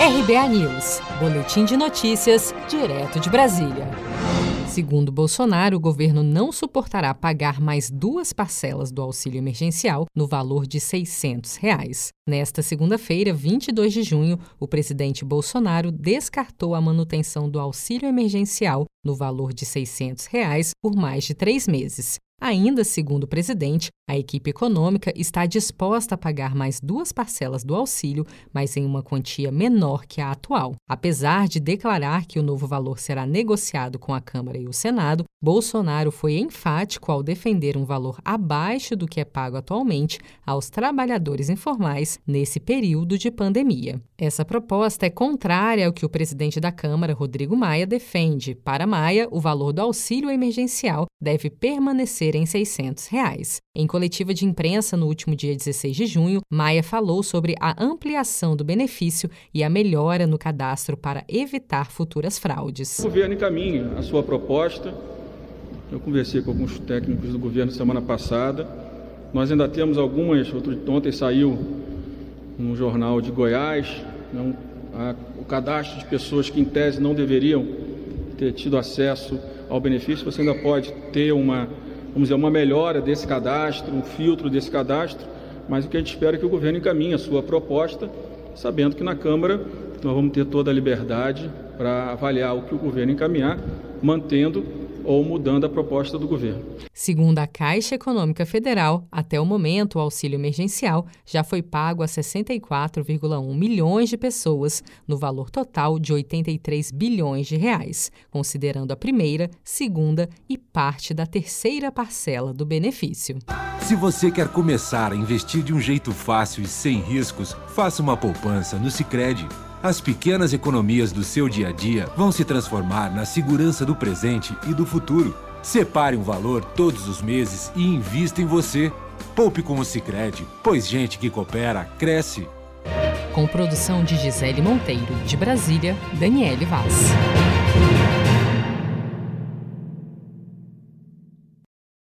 RBA News, Boletim de Notícias, direto de Brasília. Segundo Bolsonaro, o governo não suportará pagar mais duas parcelas do auxílio emergencial no valor de 600 reais. Nesta segunda-feira, 22 de junho, o presidente Bolsonaro descartou a manutenção do auxílio emergencial no valor de 600 reais por mais de três meses. Ainda segundo o presidente, a equipe econômica está disposta a pagar mais duas parcelas do auxílio, mas em uma quantia menor que a atual. Apesar de declarar que o novo valor será negociado com a Câmara e o Senado, Bolsonaro foi enfático ao defender um valor abaixo do que é pago atualmente aos trabalhadores informais nesse período de pandemia. Essa proposta é contrária ao que o presidente da Câmara, Rodrigo Maia, defende. Para Maia, o valor do auxílio emergencial deve permanecer em 600 reais. Em coletiva de imprensa no último dia 16 de junho, Maia falou sobre a ampliação do benefício e a melhora no cadastro para evitar futuras fraudes. O governo encaminha a sua proposta. Eu conversei com alguns técnicos do governo semana passada. Nós ainda temos algumas. Ontem saiu no jornal de Goiás né, o cadastro de pessoas que, em tese, não deveriam ter tido acesso ao benefício. Você ainda pode ter uma vamos dizer, uma melhora desse cadastro, um filtro desse cadastro, mas o que a gente espera é que o governo encaminhe a sua proposta, sabendo que na Câmara nós vamos ter toda a liberdade para avaliar o que o governo encaminhar, mantendo ou mudando a proposta do governo. Segundo a Caixa Econômica Federal, até o momento o auxílio emergencial já foi pago a 64,1 milhões de pessoas, no valor total de 83 bilhões de reais, considerando a primeira, segunda e parte da terceira parcela do benefício. Se você quer começar a investir de um jeito fácil e sem riscos, faça uma poupança no Sicredi as pequenas economias do seu dia a dia vão se transformar na segurança do presente e do futuro. Separe um valor todos os meses e invista em você. Poupe com o Sicredi, pois gente que coopera cresce. Com produção de Gisele Monteiro, de Brasília, Daniele Vaz.